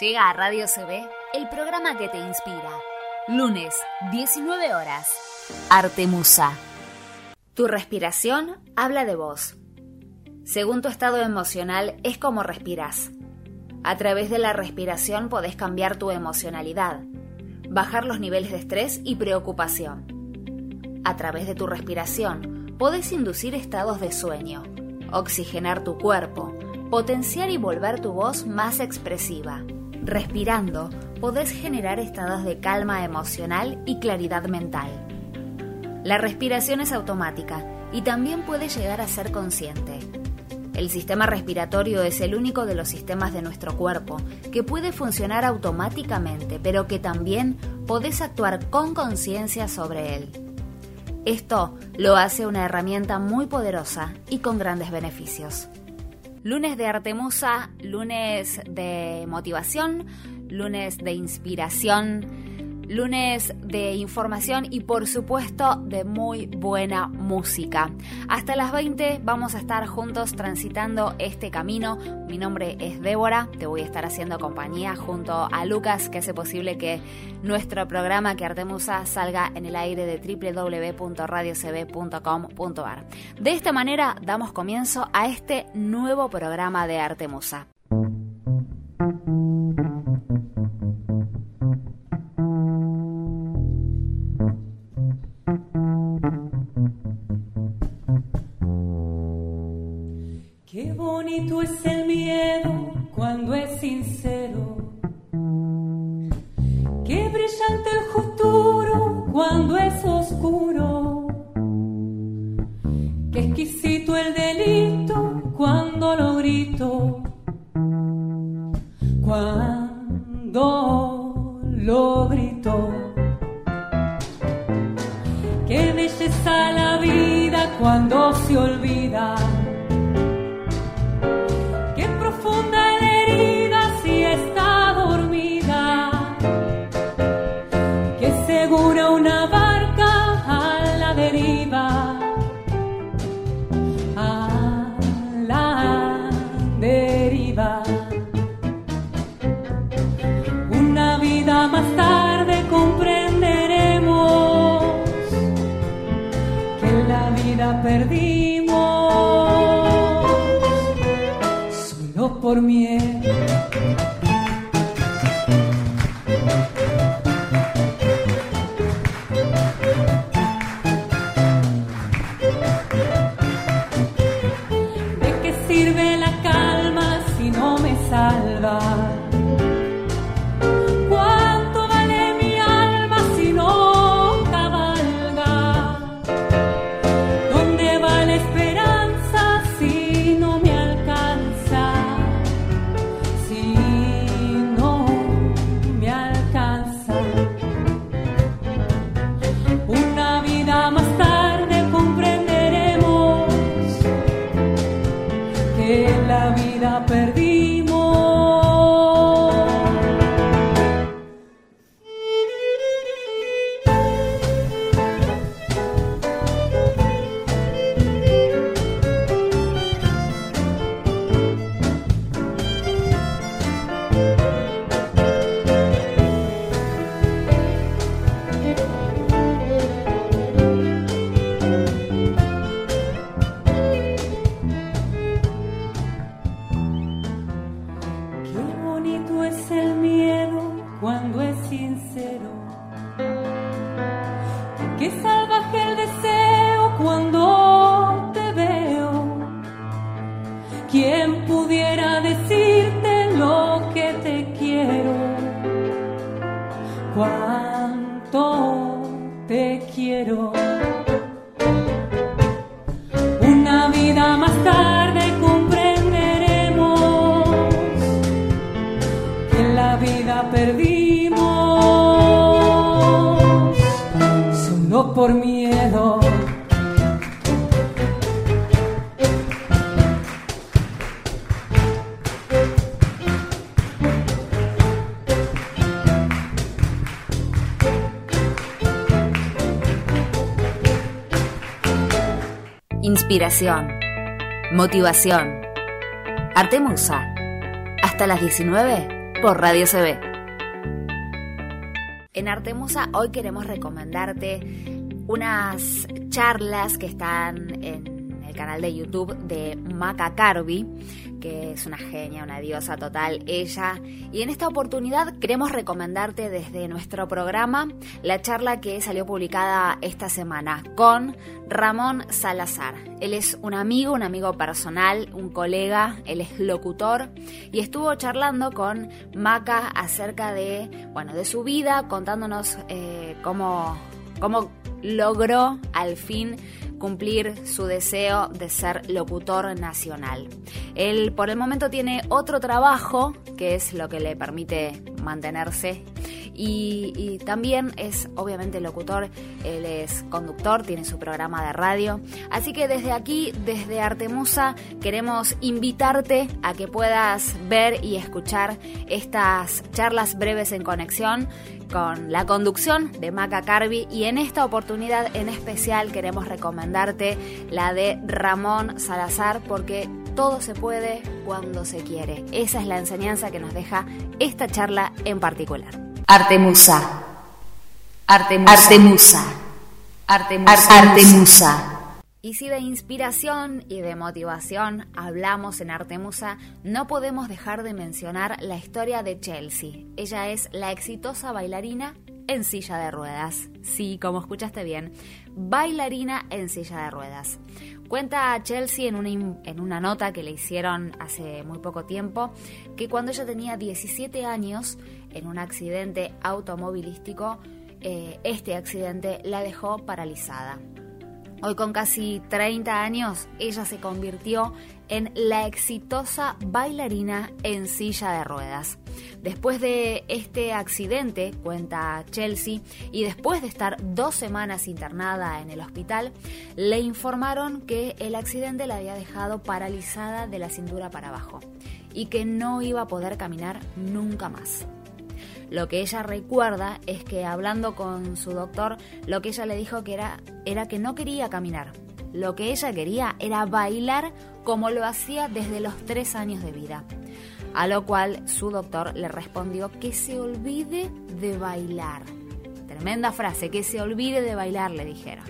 Llega a Radio CB el programa que te inspira. Lunes, 19 horas. Artemusa. Tu respiración habla de vos. Según tu estado emocional es como respiras. A través de la respiración podés cambiar tu emocionalidad, bajar los niveles de estrés y preocupación. A través de tu respiración podés inducir estados de sueño, oxigenar tu cuerpo, potenciar y volver tu voz más expresiva. Respirando, podés generar estados de calma emocional y claridad mental. La respiración es automática y también puede llegar a ser consciente. El sistema respiratorio es el único de los sistemas de nuestro cuerpo que puede funcionar automáticamente, pero que también podés actuar con conciencia sobre él. Esto lo hace una herramienta muy poderosa y con grandes beneficios. Lunes de Artemusa, lunes de motivación, lunes de inspiración lunes de información y por supuesto de muy buena música. Hasta las 20 vamos a estar juntos transitando este camino. Mi nombre es Débora, te voy a estar haciendo compañía junto a Lucas que hace posible que nuestro programa que Artemusa salga en el aire de www.radiocb.com.ar. De esta manera damos comienzo a este nuevo programa de Artemusa. salvar. No me salva? inspiración, motivación. Artemusa. Hasta las 19 por Radio CB. En Artemusa hoy queremos recomendarte unas charlas que están en el canal de YouTube de Maca Carby que es una genia, una diosa total ella. Y en esta oportunidad queremos recomendarte desde nuestro programa la charla que salió publicada esta semana con Ramón Salazar. Él es un amigo, un amigo personal, un colega, él es locutor y estuvo charlando con Maca acerca de, bueno, de su vida, contándonos eh, cómo, cómo logró al fin cumplir su deseo de ser locutor nacional. Él por el momento tiene otro trabajo, que es lo que le permite mantenerse y, también es obviamente locutor, él es conductor, tiene su programa de radio. Así que desde aquí, desde Artemusa, queremos invitarte a que puedas ver y escuchar estas charlas breves en conexión con la conducción de Maca Carby y en esta oportunidad en especial queremos recomendarte la de Ramón Salazar porque todo se puede cuando se quiere. Esa es la enseñanza que nos deja esta charla en particular. Artemusa. Artemusa. Artemusa. Artemusa. Y si de inspiración y de motivación hablamos en Artemusa, no podemos dejar de mencionar la historia de Chelsea. Ella es la exitosa bailarina en silla de ruedas. Sí, como escuchaste bien, bailarina en silla de ruedas. Cuenta Chelsea en una, en una nota que le hicieron hace muy poco tiempo que cuando ella tenía 17 años, en un accidente automovilístico, eh, este accidente la dejó paralizada. Hoy con casi 30 años, ella se convirtió en la exitosa bailarina en silla de ruedas. Después de este accidente, cuenta Chelsea, y después de estar dos semanas internada en el hospital, le informaron que el accidente la había dejado paralizada de la cintura para abajo y que no iba a poder caminar nunca más. Lo que ella recuerda es que hablando con su doctor, lo que ella le dijo que era, era que no quería caminar. Lo que ella quería era bailar como lo hacía desde los tres años de vida. A lo cual su doctor le respondió que se olvide de bailar. Tremenda frase, que se olvide de bailar, le dijeron.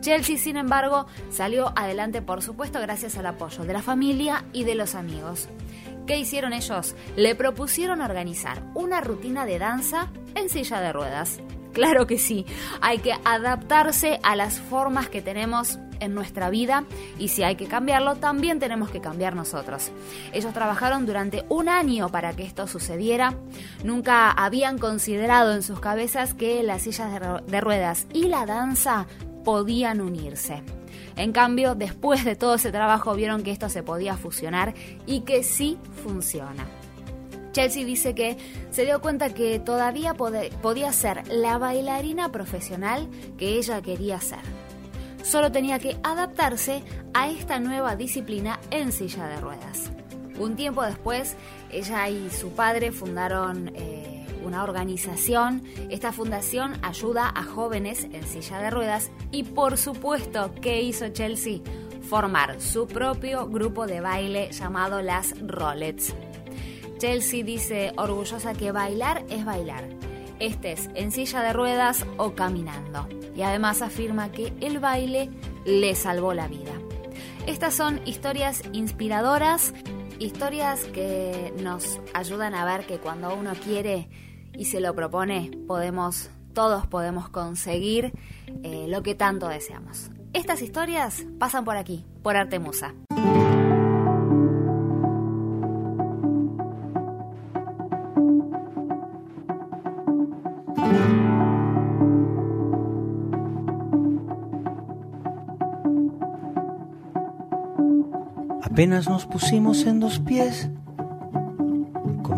Chelsea, sin embargo, salió adelante, por supuesto, gracias al apoyo de la familia y de los amigos. ¿Qué hicieron ellos? Le propusieron organizar una rutina de danza en silla de ruedas. Claro que sí, hay que adaptarse a las formas que tenemos en nuestra vida y si hay que cambiarlo, también tenemos que cambiar nosotros. Ellos trabajaron durante un año para que esto sucediera. Nunca habían considerado en sus cabezas que las sillas de ruedas y la danza podían unirse. En cambio, después de todo ese trabajo vieron que esto se podía fusionar y que sí funciona. Chelsea dice que se dio cuenta que todavía podía ser la bailarina profesional que ella quería ser. Solo tenía que adaptarse a esta nueva disciplina en silla de ruedas. Un tiempo después, ella y su padre fundaron eh, una organización. Esta fundación ayuda a jóvenes en silla de ruedas y por supuesto, ¿qué hizo Chelsea? Formar su propio grupo de baile llamado las Rollets. Chelsea dice orgullosa que bailar es bailar, estés en silla de ruedas o caminando. Y además afirma que el baile le salvó la vida. Estas son historias inspiradoras, historias que nos ayudan a ver que cuando uno quiere y se lo propone, podemos, todos podemos conseguir eh, lo que tanto deseamos. Estas historias pasan por aquí, por Artemusa. Apenas nos pusimos en dos pies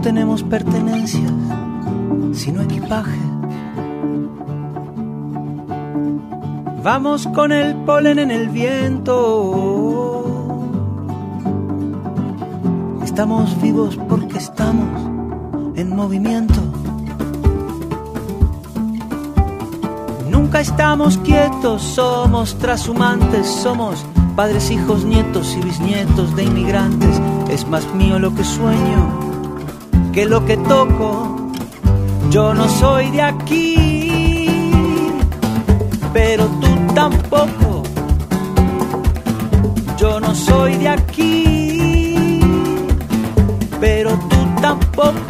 No tenemos pertenencias, sino equipaje. Vamos con el polen en el viento. Estamos vivos porque estamos en movimiento. Nunca estamos quietos, somos trashumantes, somos padres, hijos, nietos y bisnietos de inmigrantes. Es más mío lo que sueño que lo que toco. Yo no soy de aquí, pero tú tampoco. Yo no soy de aquí, pero tú tampoco.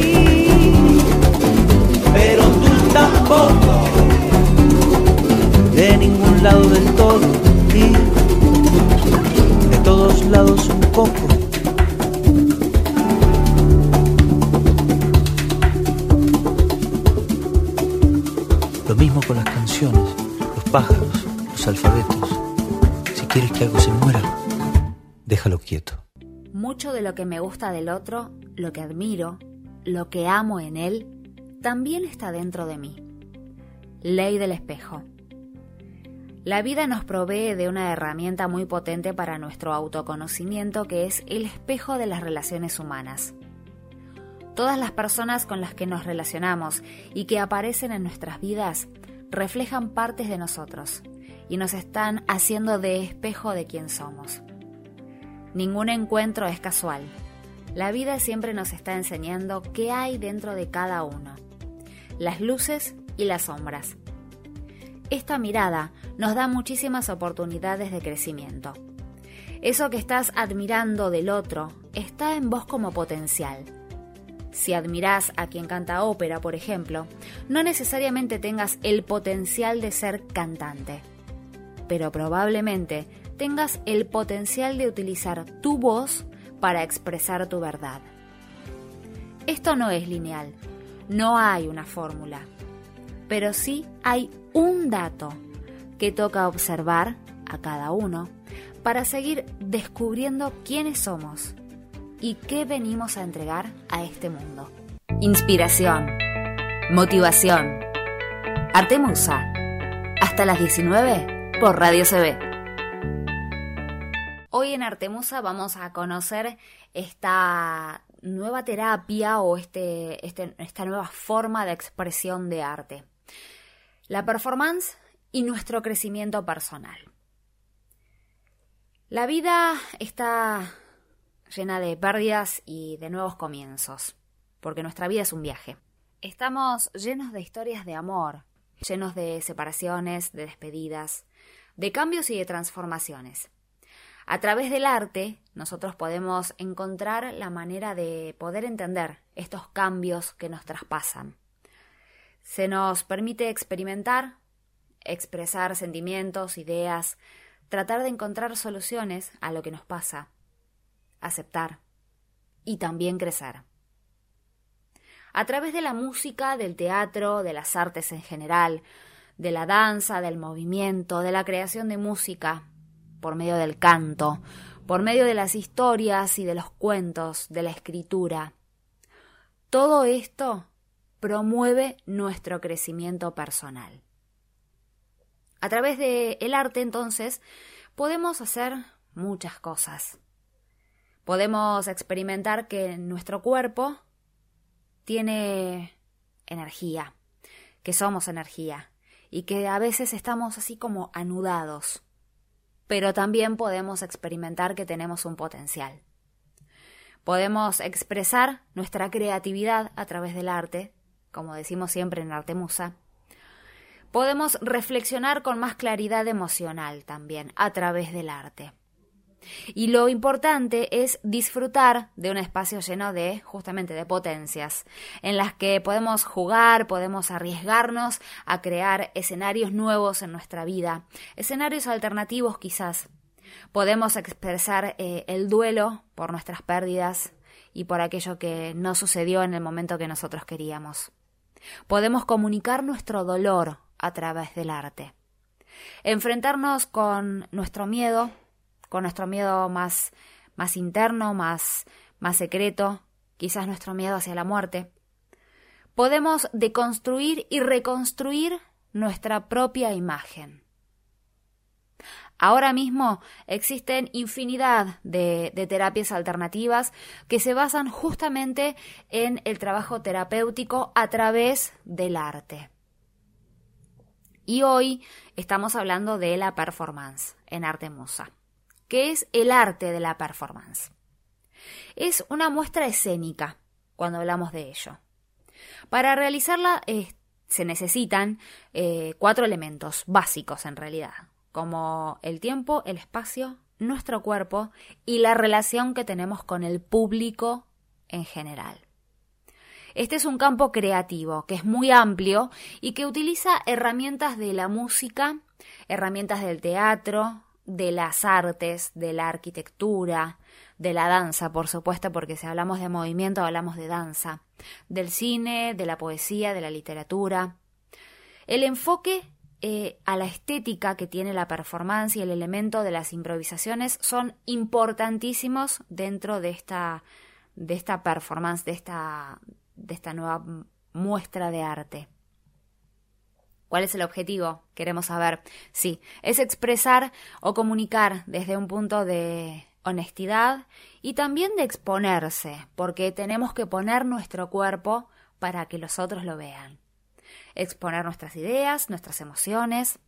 De ningún lado del todo y de todos lados un poco. Lo mismo con las canciones, los pájaros, los alfabetos. Si quieres que algo se muera, déjalo quieto. Mucho de lo que me gusta del otro, lo que admiro, lo que amo en él, también está dentro de mí. Ley del espejo. La vida nos provee de una herramienta muy potente para nuestro autoconocimiento que es el espejo de las relaciones humanas. Todas las personas con las que nos relacionamos y que aparecen en nuestras vidas reflejan partes de nosotros y nos están haciendo de espejo de quién somos. Ningún encuentro es casual. La vida siempre nos está enseñando qué hay dentro de cada uno, las luces y las sombras. Esta mirada nos da muchísimas oportunidades de crecimiento. Eso que estás admirando del otro está en vos como potencial. Si admirás a quien canta ópera, por ejemplo, no necesariamente tengas el potencial de ser cantante, pero probablemente tengas el potencial de utilizar tu voz para expresar tu verdad. Esto no es lineal, no hay una fórmula, pero sí hay un dato que toca observar a cada uno para seguir descubriendo quiénes somos y qué venimos a entregar a este mundo. Inspiración. Motivación. Artemusa. Hasta las 19 por Radio CB. Hoy en Artemusa vamos a conocer esta nueva terapia o este, este, esta nueva forma de expresión de arte. La performance y nuestro crecimiento personal. La vida está llena de pérdidas y de nuevos comienzos, porque nuestra vida es un viaje. Estamos llenos de historias de amor, llenos de separaciones, de despedidas, de cambios y de transformaciones. A través del arte, nosotros podemos encontrar la manera de poder entender estos cambios que nos traspasan. Se nos permite experimentar, expresar sentimientos, ideas, tratar de encontrar soluciones a lo que nos pasa, aceptar y también crecer. A través de la música, del teatro, de las artes en general, de la danza, del movimiento, de la creación de música, por medio del canto, por medio de las historias y de los cuentos, de la escritura. Todo esto promueve nuestro crecimiento personal. A través del el arte, entonces, podemos hacer muchas cosas. Podemos experimentar que nuestro cuerpo tiene energía, que somos energía y que a veces estamos así como anudados pero también podemos experimentar que tenemos un potencial. Podemos expresar nuestra creatividad a través del arte, como decimos siempre en Arte Musa. Podemos reflexionar con más claridad emocional también a través del arte. Y lo importante es disfrutar de un espacio lleno de justamente de potencias, en las que podemos jugar, podemos arriesgarnos a crear escenarios nuevos en nuestra vida, escenarios alternativos quizás. Podemos expresar eh, el duelo por nuestras pérdidas y por aquello que no sucedió en el momento que nosotros queríamos. Podemos comunicar nuestro dolor a través del arte. Enfrentarnos con nuestro miedo con nuestro miedo más, más interno, más, más secreto, quizás nuestro miedo hacia la muerte. Podemos deconstruir y reconstruir nuestra propia imagen. Ahora mismo existen infinidad de, terapias alternativas que se basan justamente en el trabajo terapéutico a través del arte. Y hoy estamos hablando de la performance en Arte Musa que es el arte de la performance. Es una muestra escénica cuando hablamos de ello. Para realizarla eh, se necesitan eh, cuatro elementos básicos en realidad, como el tiempo, el espacio, nuestro cuerpo y la relación que tenemos con el público en general. Este es un campo creativo que es muy amplio y que utiliza herramientas de la música, herramientas del teatro, de las artes, de la arquitectura, de la danza, por supuesto, porque si hablamos de movimiento hablamos de danza, del cine, de la poesía, de la literatura. El enfoque eh, a la estética que tiene la performance y el elemento de las improvisaciones son importantísimos dentro de esta, de esta performance, de esta, de esta nueva muestra de arte. ¿Cuál es el objetivo? Queremos saber. Sí, es expresar o comunicar desde un punto de honestidad y también de exponerse, porque tenemos que poner nuestro cuerpo para que los otros lo vean. Exponer nuestras ideas, nuestras emociones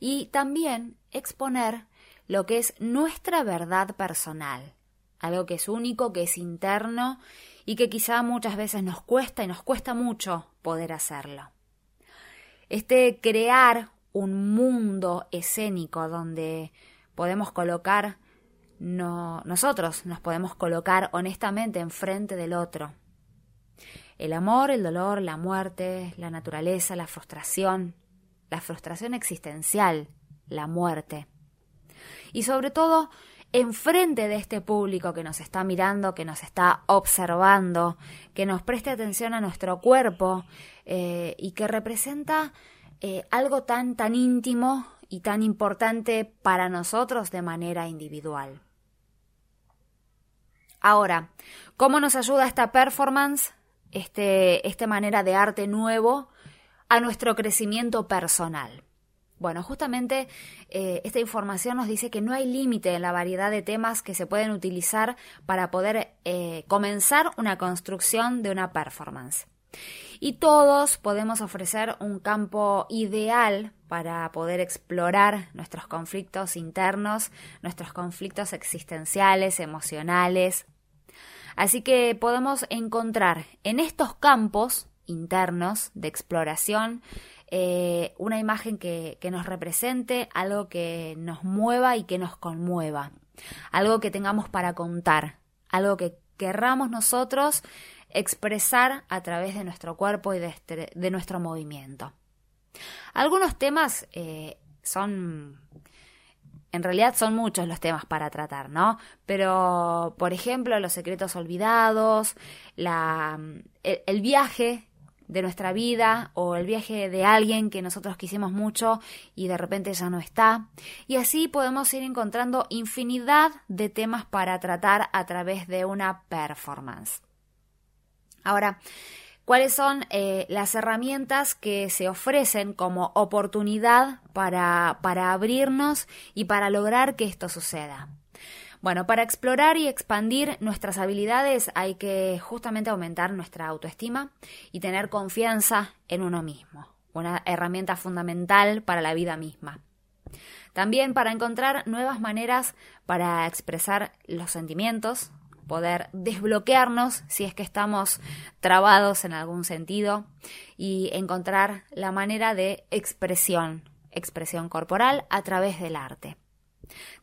y también exponer lo que es nuestra verdad personal, algo que es único, que es interno y que quizá muchas veces nos cuesta y nos cuesta mucho poder hacerlo. Este crear un mundo escénico donde podemos colocar no, nosotros nos podemos colocar honestamente enfrente del otro. El amor, el dolor, la muerte, la naturaleza, la frustración, la frustración existencial, la muerte. Y sobre todo, enfrente de este público que nos está mirando, que nos está observando, que nos preste atención a nuestro cuerpo eh, y que representa eh, algo tan, tan íntimo y tan importante para nosotros de manera individual. Ahora, ¿cómo nos ayuda esta performance, este, esta manera de arte nuevo, a nuestro crecimiento personal? Bueno, justamente eh, esta información nos dice que no hay límite en la variedad de temas que se pueden utilizar para poder eh, comenzar una construcción de una performance. Y todos podemos ofrecer un campo ideal para poder explorar nuestros conflictos internos, nuestros conflictos existenciales, emocionales. Así que podemos encontrar en estos campos internos de exploración eh, una imagen que, que nos represente, algo que nos mueva y que nos conmueva, algo que tengamos para contar, algo que querramos nosotros expresar a través de nuestro cuerpo y de, este, nuestro movimiento. Algunos temas eh, son, en realidad son muchos los temas para tratar, ¿no? Pero, por ejemplo, los secretos olvidados, la, el viaje de nuestra vida o el viaje de alguien que nosotros quisimos mucho y de repente ya no está. Y así podemos ir encontrando infinidad de temas para tratar a través de una performance. Ahora, ¿cuáles son eh, las herramientas que se ofrecen como oportunidad para, para abrirnos y para lograr que esto suceda? Bueno, para explorar y expandir nuestras habilidades hay que justamente aumentar nuestra autoestima y tener confianza en uno mismo, una herramienta fundamental para la vida misma. También para encontrar nuevas maneras para expresar los sentimientos, poder desbloquearnos si es que estamos trabados en algún sentido y encontrar la manera de expresión, expresión corporal a través del arte.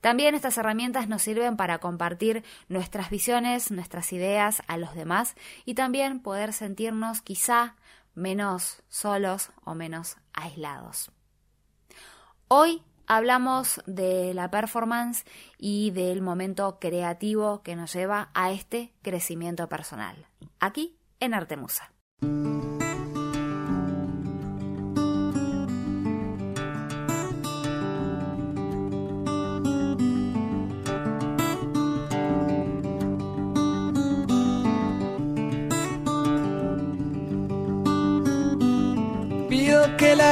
También estas herramientas nos sirven para compartir nuestras visiones, nuestras ideas a los demás y también poder sentirnos quizá menos solos o menos aislados. Hoy hablamos de la performance y del momento creativo que nos lleva a este crecimiento personal, aquí en Artemusa.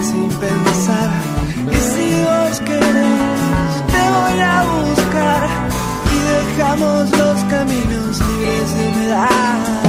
sin pensar. Y si vos querés, te voy a buscar y dejamos los caminos libres de.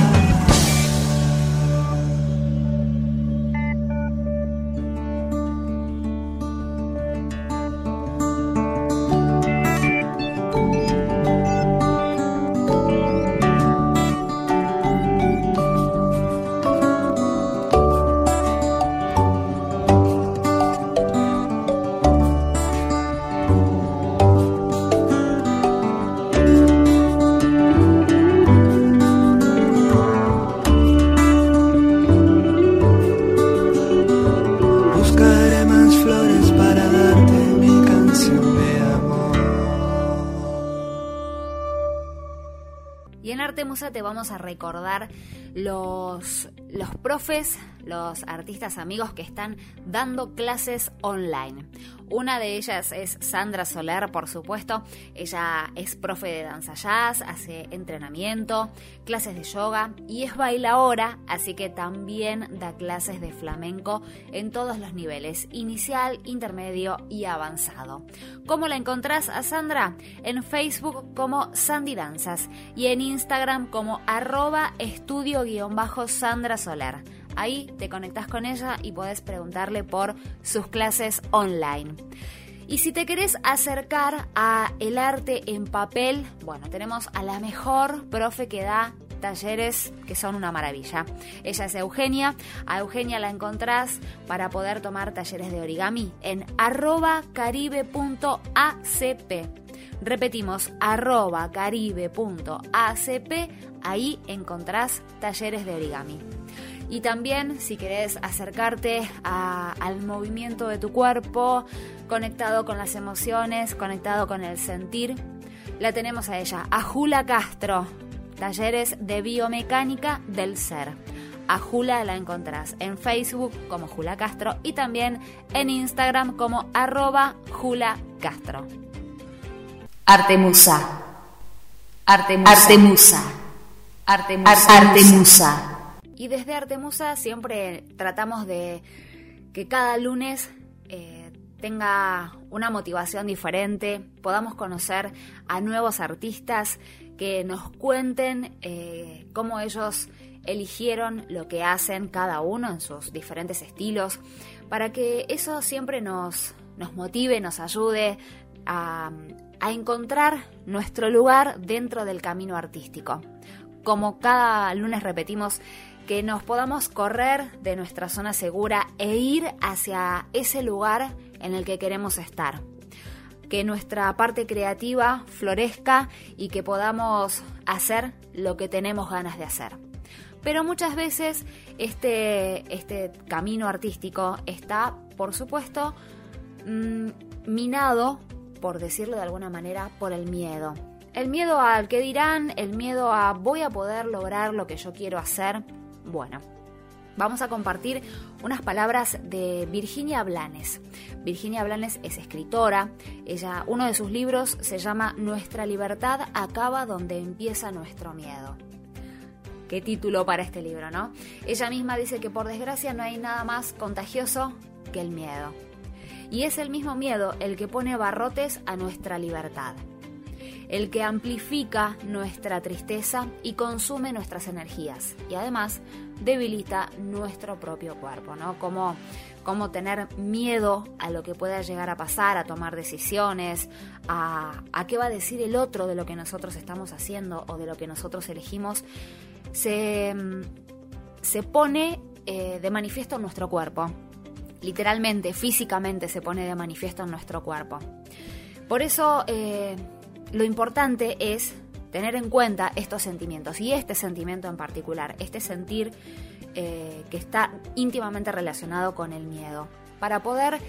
Vamos a recordar los, los profes, los artistas amigos que están dando clases online. Una de ellas es Sandra Soler, por supuesto. Ella es profe de danza jazz, hace entrenamiento, clases de yoga y es bailaora, así que también da clases de flamenco en todos los niveles, inicial, intermedio y avanzado. ¿Cómo la encontrás a Sandra? En Facebook como Sandy Danzas y en Instagram como arroba estudio-sandra Soler. Ahí te conectas con ella y podés preguntarle por sus clases online. Y si te querés acercar a el arte en papel, bueno, tenemos a la mejor profe que da talleres que son una maravilla. Ella es Eugenia. A Eugenia la encontrás para poder tomar talleres de origami en arroba caribe.acp. Repetimos, arroba caribe.acp. Ahí encontrás talleres de origami. Y también si querés acercarte al movimiento de tu cuerpo, conectado con las emociones, conectado con el sentir, la tenemos a ella, a Jula Castro, talleres de biomecánica del ser. A Jula la encontrás en Facebook como Jula Castro y también en Instagram como arroba Jula Castro. Artemusa. Artemusa. Artemusa. Artemusa. Artemusa. Y desde Artemusa siempre tratamos de que cada lunes eh, tenga una motivación diferente, podamos conocer a nuevos artistas que nos cuenten eh, cómo ellos eligieron lo que hacen cada uno en sus diferentes estilos, para que eso siempre nos, nos motive, nos ayude a, a encontrar nuestro lugar dentro del camino artístico. Como cada lunes repetimos, que nos podamos correr de nuestra zona segura e ir hacia ese lugar en el que queremos estar. Que nuestra parte creativa florezca y que podamos hacer lo que tenemos ganas de hacer. Pero muchas veces este, este camino artístico está, por supuesto, mm, minado, por decirlo de alguna manera, por el miedo. El miedo al que dirán, el miedo a voy a poder lograr lo que yo quiero hacer, bueno, vamos a compartir unas palabras de Virginia Blanes. Virginia Blanes es escritora. Ella, uno de sus libros se llama Nuestra libertad acaba donde empieza nuestro miedo. Qué título para este libro, ¿no? Ella misma dice que por desgracia no hay nada más contagioso que el miedo. Y es el mismo miedo el que pone barrotes a nuestra libertad el que amplifica nuestra tristeza y consume nuestras energías y además debilita nuestro propio cuerpo, ¿no? Como, como tener miedo a lo que pueda llegar a pasar, a tomar decisiones, a, qué va a decir el otro de lo que nosotros estamos haciendo o de lo que nosotros elegimos, se, se pone eh, de manifiesto en nuestro cuerpo. Literalmente, físicamente se pone de manifiesto en nuestro cuerpo. Por eso eh, lo importante es tener en cuenta estos sentimientos y este sentimiento en particular, este sentir eh, que está íntimamente relacionado con el miedo, para poder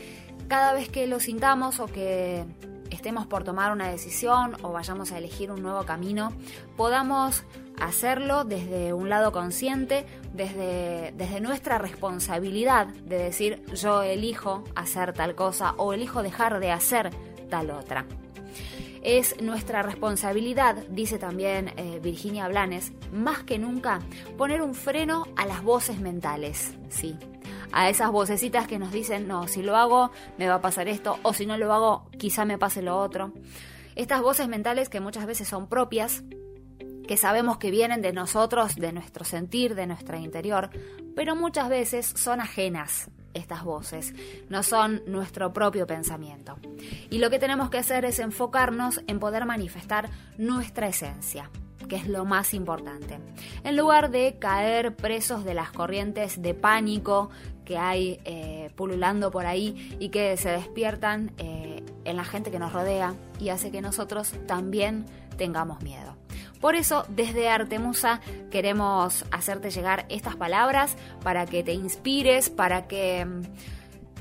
cada vez que lo sintamos o que estemos por tomar una decisión o vayamos a elegir un nuevo camino, podamos hacerlo desde un lado consciente, desde, desde nuestra responsabilidad de decir yo elijo hacer tal cosa o elijo dejar de hacer tal otra. Es nuestra responsabilidad, dice también eh, Virginia Blanes, más que nunca poner un freno a las voces mentales, sí, a esas vocecitas que nos dicen, no, si lo hago me va a pasar esto, o si no lo hago quizá me pase lo otro. Estas voces mentales que muchas veces son propias, que sabemos que vienen de nosotros, de nuestro sentir, de nuestro interior, pero muchas veces son ajenas estas voces, no son nuestro propio pensamiento. Y lo que tenemos que hacer es enfocarnos en poder manifestar nuestra esencia que es lo más importante. En lugar de caer presos de las corrientes de pánico que hay eh, pululando por ahí y que se despiertan eh, en la gente que nos rodea y hace que nosotros también tengamos miedo. Por eso, desde Artemusa queremos hacerte llegar estas palabras para que te inspires, para que mm,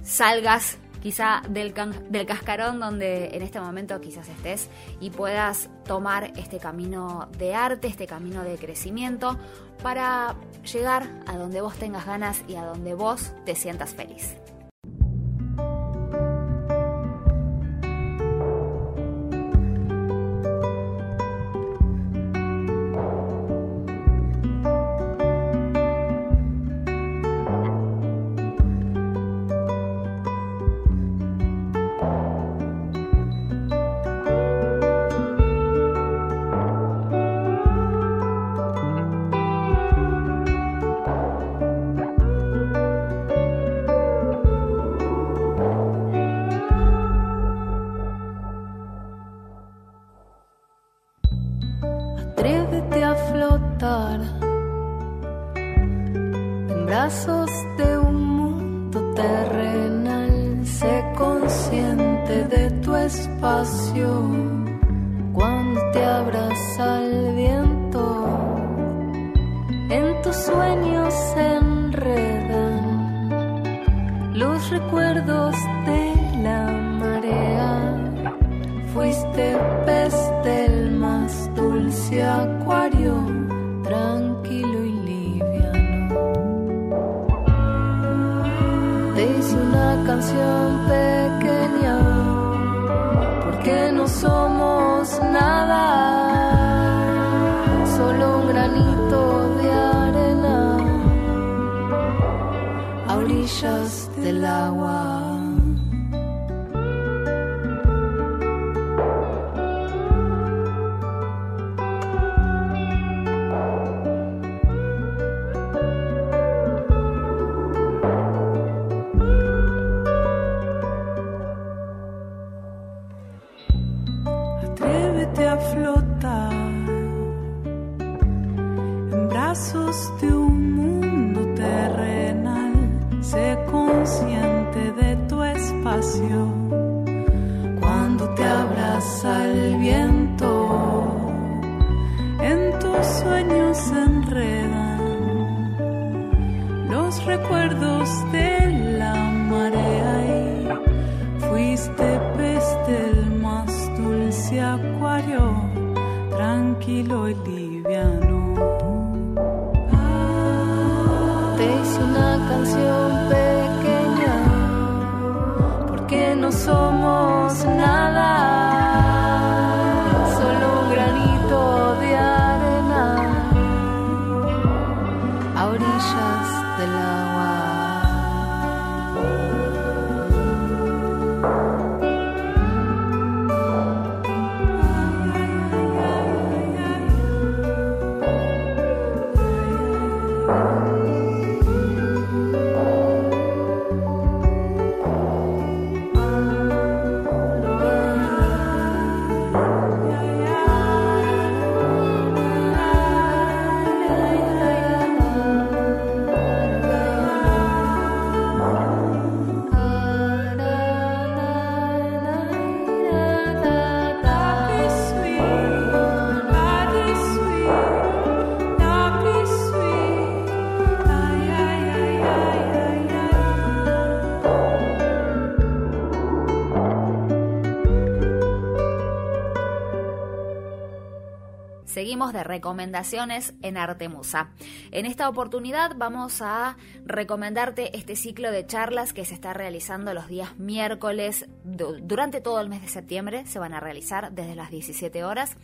salgas quizá del, del cascarón donde en este momento quizás estés y puedas tomar este camino de arte, este camino de crecimiento para llegar a donde vos tengas ganas y a donde vos te sientas feliz. De recomendaciones en Artemusa. En esta oportunidad vamos a recomendarte este ciclo de charlas que se está realizando los días miércoles durante todo el mes de septiembre. Se van a realizar desde las 17 horas.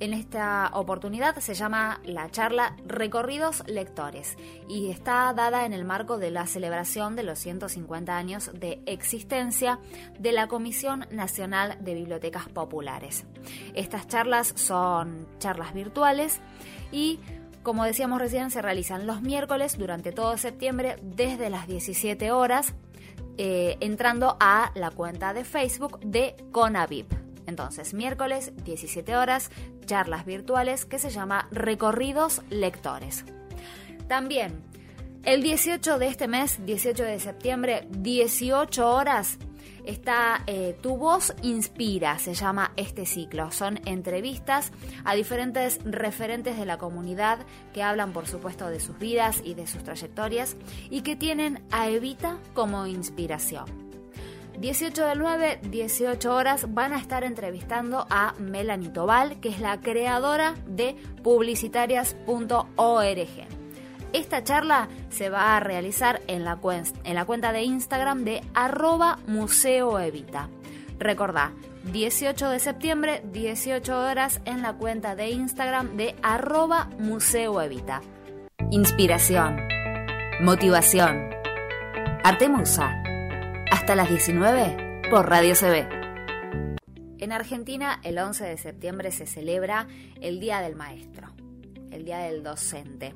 En esta oportunidad se llama la charla Recorridos Lectores y está dada en el marco de la celebración de los 150 años de existencia de la Comisión Nacional de Bibliotecas Populares. Estas charlas son charlas virtuales y como decíamos recién, se realizan los miércoles durante todo septiembre desde las 17 horas, eh, entrando a la cuenta de Facebook de Conavip. Entonces, miércoles, 17 horas, charlas virtuales que se llama Recorridos Lectores. También, el 18 de este mes, 18 de septiembre, 18 horas, está eh, Tu voz inspira, se llama este ciclo. Son entrevistas a diferentes referentes de la comunidad que hablan, por supuesto, de sus vidas y de sus trayectorias y que tienen a Evita como inspiración. 18 del 9, 18 horas, van a estar entrevistando a Melanie Tobal, que es la creadora de publicitarias.org. Esta charla se va a realizar en la, en la cuenta de Instagram de arroba museoevita. Recordá, 18 de septiembre, 18 horas en la cuenta de Instagram de arroba museoevita. Inspiración, motivación, arte musa hasta las 19 por Radio CB. En Argentina, el 11 de septiembre se celebra el Día del Maestro, el Día del Docente.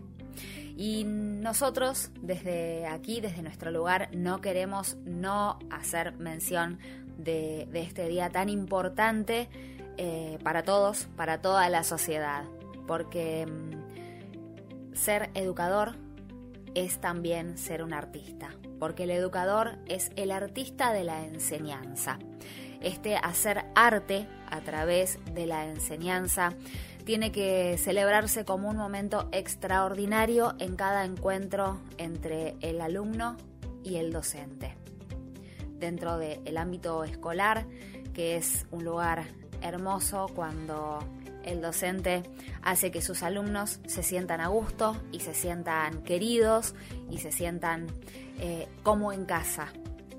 Y nosotros, desde aquí, desde nuestro lugar, no queremos no hacer mención de, este día tan importante eh, para todos, para toda la sociedad. Porque mm, ser educador es también ser un artista porque el educador es el artista de la enseñanza. Este hacer arte a través de la enseñanza tiene que celebrarse como un momento extraordinario en cada encuentro entre el alumno y el docente. Dentro del ámbito escolar, que es un lugar hermoso cuando el docente hace que sus alumnos se sientan a gusto y se sientan queridos y se sientan eh, como en casa,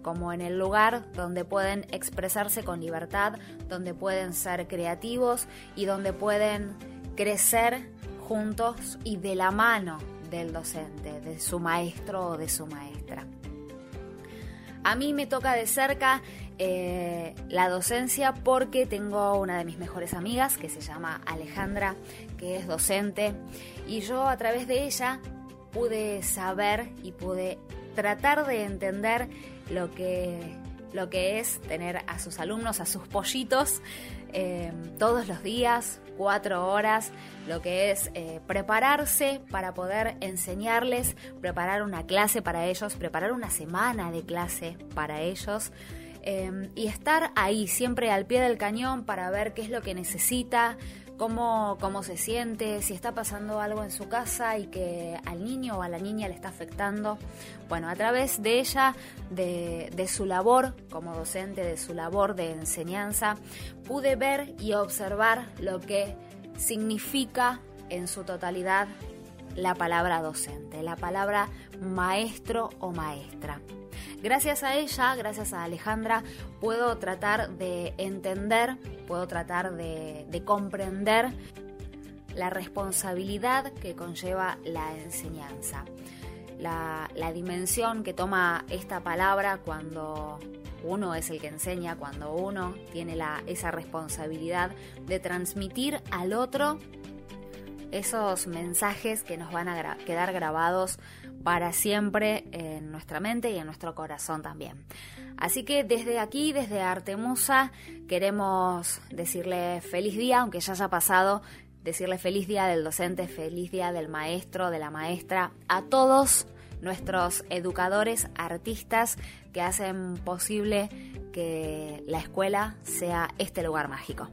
como en el lugar donde pueden expresarse con libertad, donde pueden ser creativos y donde pueden crecer juntos y de la mano del docente, de su maestro o de su maestra. A mí me toca de cerca eh, la docencia porque tengo una de mis mejores amigas que se llama Alejandra, que es docente, y yo a través de ella pude saber y pude tratar de entender lo que, lo que es tener a sus alumnos, a sus pollitos, eh, todos los días, cuatro horas, lo que es eh, prepararse para poder enseñarles, preparar una clase para ellos, preparar una semana de clase para ellos. Eh, y estar ahí siempre al pie del cañón para ver qué es lo que necesita, cómo, cómo se siente, si está pasando algo en su casa y que al niño o a la niña le está afectando. Bueno, a través de ella, de, de su labor como docente, de su labor de enseñanza, pude ver y observar lo que significa en su totalidad la palabra docente, la palabra maestro o maestra. Gracias a ella, gracias a Alejandra, puedo tratar de entender, puedo tratar de, comprender la responsabilidad que conlleva la enseñanza. La, dimensión que toma esta palabra cuando uno es el que enseña, cuando uno tiene esa responsabilidad de transmitir al otro esos mensajes que nos van a quedar grabados para siempre en nuestra mente y en nuestro corazón también. Así que desde aquí, desde Artemusa, queremos decirle feliz día, aunque ya haya pasado, decirle feliz día del docente, feliz día del maestro, de la maestra, a todos nuestros educadores, artistas que hacen posible que la escuela sea este lugar mágico.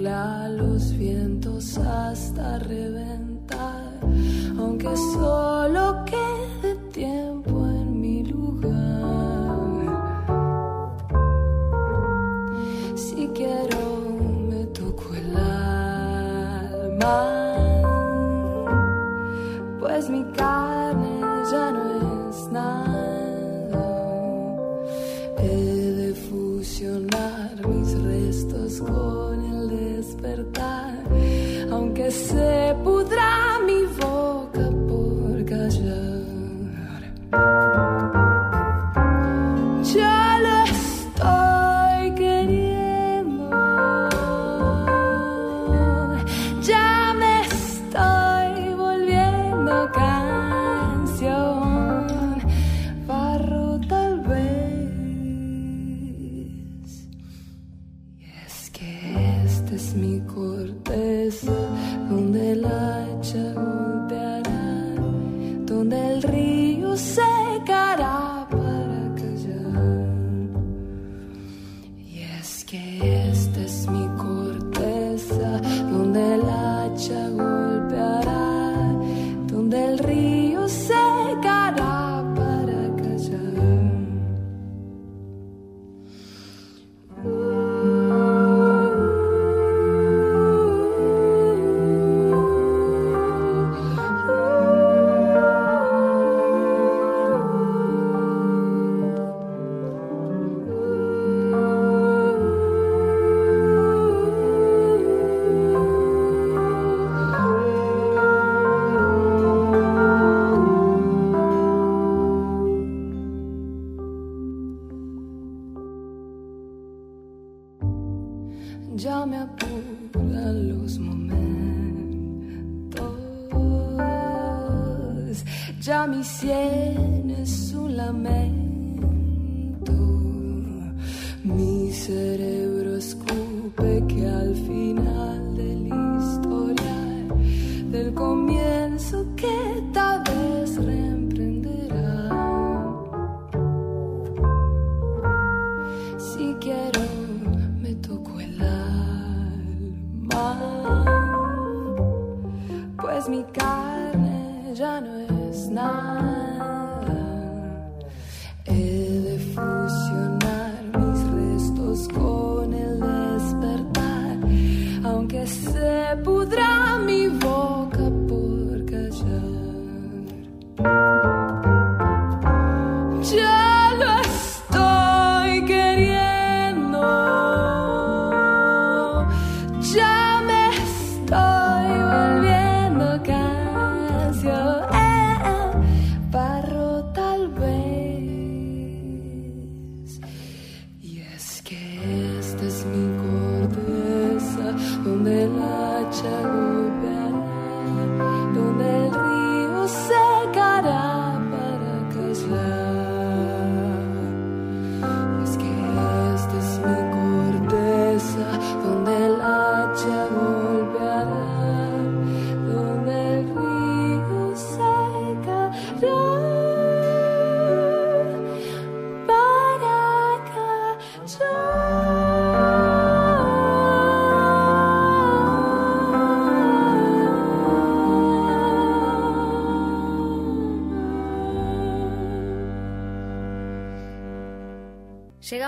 mezcla los vientos hasta reventar, aunque soy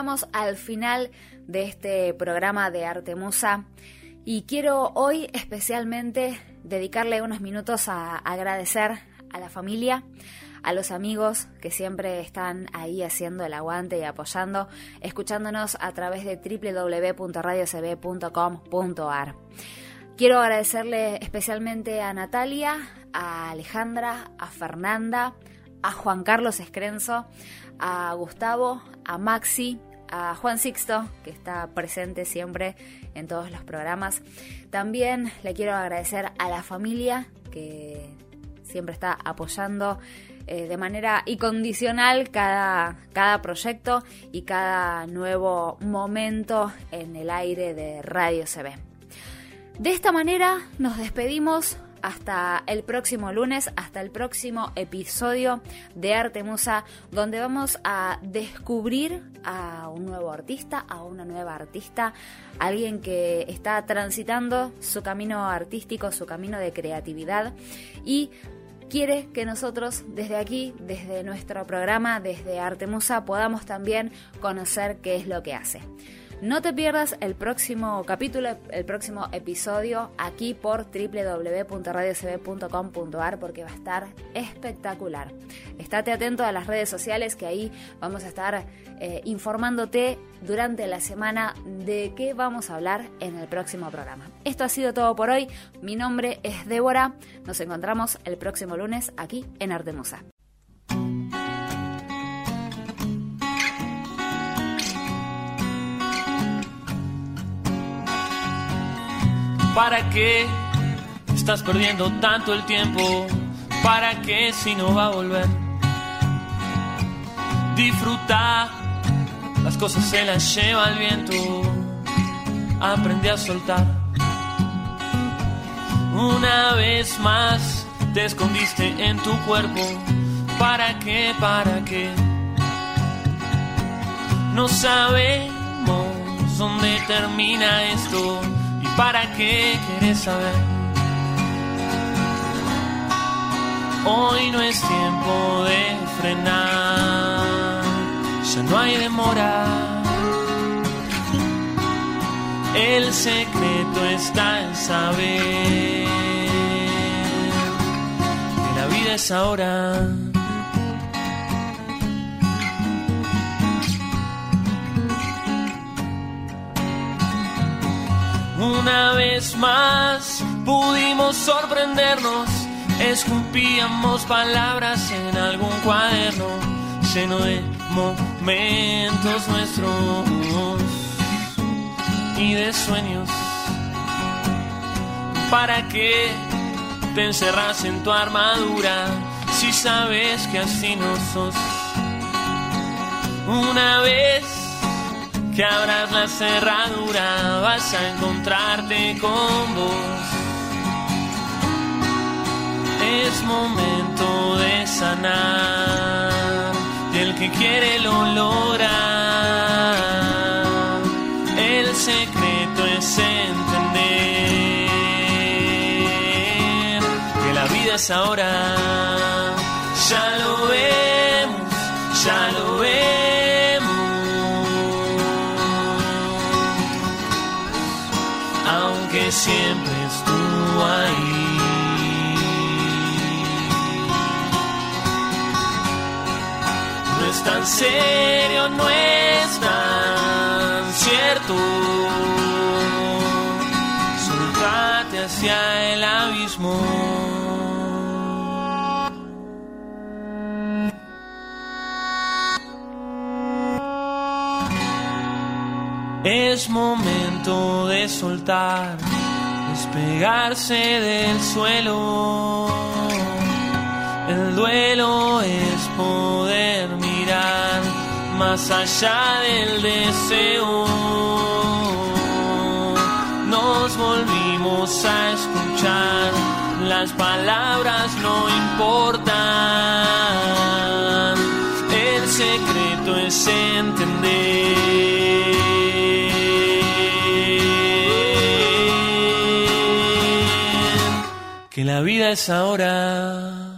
Llegamos al final de este programa de Arte Musa y quiero hoy especialmente dedicarle unos minutos a agradecer a la familia, a los amigos que siempre están ahí haciendo el aguante y apoyando, escuchándonos a través de www.radiocb.com.ar. Quiero agradecerle especialmente a Natalia, a Alejandra, a Fernanda, a Juan Carlos Escrenzo, a Gustavo, a Maxi, a Juan Sixto, que está presente siempre en todos los programas. También le quiero agradecer a la familia que siempre está apoyando eh, de manera incondicional cada, cada proyecto y cada nuevo momento en el aire de Radio CB. De esta manera nos despedimos hasta el próximo lunes, hasta el próximo episodio de Arte Musa, donde vamos a descubrir a un nuevo artista, a una nueva artista, alguien que está transitando su camino artístico, su camino de creatividad y quiere que nosotros desde aquí, desde nuestro programa, desde Arte Musa, podamos también conocer qué es lo que hace. No te pierdas el próximo capítulo, el próximo episodio aquí por www.radiocb.com.ar porque va a estar espectacular. Estate atento a las redes sociales que ahí vamos a estar eh, informándote durante la semana de qué vamos a hablar en el próximo programa. Esto ha sido todo por hoy. Mi nombre es Débora. Nos encontramos el próximo lunes aquí en Artemusa. ¿Para qué estás perdiendo tanto el tiempo? ¿Para qué si no va a volver? Disfruta, las cosas se las lleva el viento. Aprende a soltar. Una vez más te escondiste en tu cuerpo. ¿Para qué? ¿Para qué? No sabemos dónde termina esto para qué quieres saber. Hoy no es tiempo de frenar, ya no hay demora. El secreto está en saber que la vida es ahora. Una vez más pudimos sorprendernos, escupíamos palabras en algún cuaderno lleno de momentos nuestros y de sueños. ¿Para qué te encerras en tu armadura si sabes que así no sos? Una vez que abras la cerradura vas a encontrarte con vos. Es momento de sanar y el que quiere lo logra. El secreto es entender que la vida es ahora. Ya lo vemos, ya lo vemos. Siempre estuvo ahí. No es tan serio, no es tan cierto. Soltate hacia el abismo. Es momento de soltar, despegarse del suelo. El duelo es poder mirar más allá del deseo. Nos volvimos a escuchar, las palabras no importan. El secreto es entender la vida es ahora.